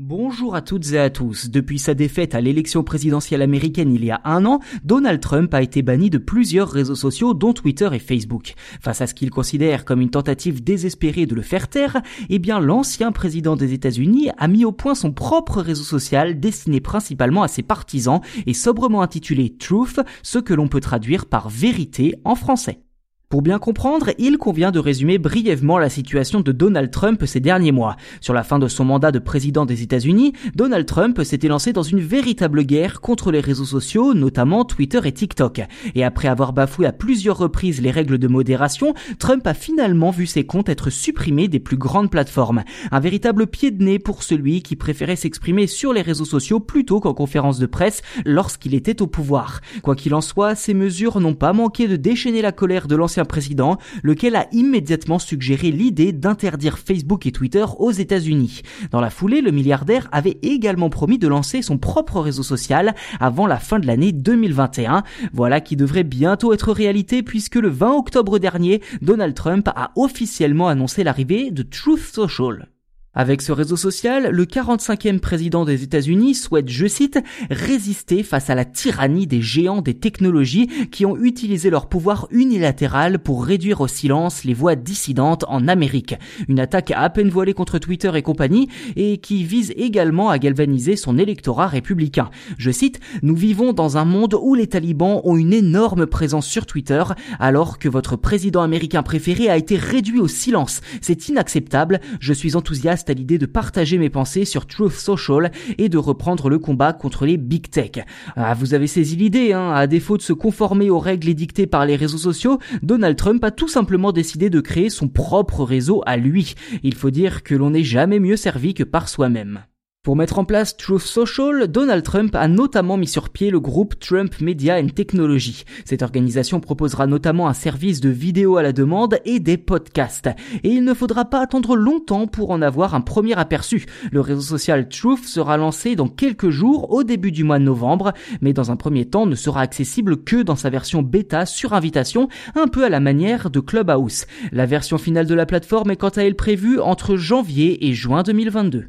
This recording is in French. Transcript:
Bonjour à toutes et à tous. Depuis sa défaite à l'élection présidentielle américaine il y a un an, Donald Trump a été banni de plusieurs réseaux sociaux dont Twitter et Facebook. Face à ce qu'il considère comme une tentative désespérée de le faire taire, eh bien l'ancien président des États-Unis a mis au point son propre réseau social destiné principalement à ses partisans et sobrement intitulé Truth, ce que l'on peut traduire par vérité en français. Pour bien comprendre, il convient de résumer brièvement la situation de Donald Trump ces derniers mois. Sur la fin de son mandat de président des États-Unis, Donald Trump s'était lancé dans une véritable guerre contre les réseaux sociaux, notamment Twitter et TikTok. Et après avoir bafoué à plusieurs reprises les règles de modération, Trump a finalement vu ses comptes être supprimés des plus grandes plateformes. Un véritable pied de nez pour celui qui préférait s'exprimer sur les réseaux sociaux plutôt qu'en conférence de presse lorsqu'il était au pouvoir. Quoi qu'il en soit, ces mesures n'ont pas manqué de déchaîner la colère de l'ancien président, lequel a immédiatement suggéré l'idée d'interdire Facebook et Twitter aux États-Unis. Dans la foulée, le milliardaire avait également promis de lancer son propre réseau social avant la fin de l'année 2021. Voilà qui devrait bientôt être réalité puisque le 20 octobre dernier, Donald Trump a officiellement annoncé l'arrivée de Truth Social. Avec ce réseau social, le 45e président des États-Unis souhaite, je cite, résister face à la tyrannie des géants des technologies qui ont utilisé leur pouvoir unilatéral pour réduire au silence les voix dissidentes en Amérique. Une attaque à peine voilée contre Twitter et compagnie et qui vise également à galvaniser son électorat républicain. Je cite, nous vivons dans un monde où les talibans ont une énorme présence sur Twitter alors que votre président américain préféré a été réduit au silence. C'est inacceptable. Je suis enthousiaste à l'idée de partager mes pensées sur Truth Social et de reprendre le combat contre les big tech. Ah, vous avez saisi l'idée, hein. À défaut de se conformer aux règles édictées par les réseaux sociaux, Donald Trump a tout simplement décidé de créer son propre réseau à lui. Il faut dire que l'on n'est jamais mieux servi que par soi-même. Pour mettre en place Truth Social, Donald Trump a notamment mis sur pied le groupe Trump Media and Technology. Cette organisation proposera notamment un service de vidéo à la demande et des podcasts. Et il ne faudra pas attendre longtemps pour en avoir un premier aperçu. Le réseau social Truth sera lancé dans quelques jours au début du mois de novembre, mais dans un premier temps ne sera accessible que dans sa version bêta sur invitation, un peu à la manière de Clubhouse. La version finale de la plateforme est quant à elle prévue entre janvier et juin 2022.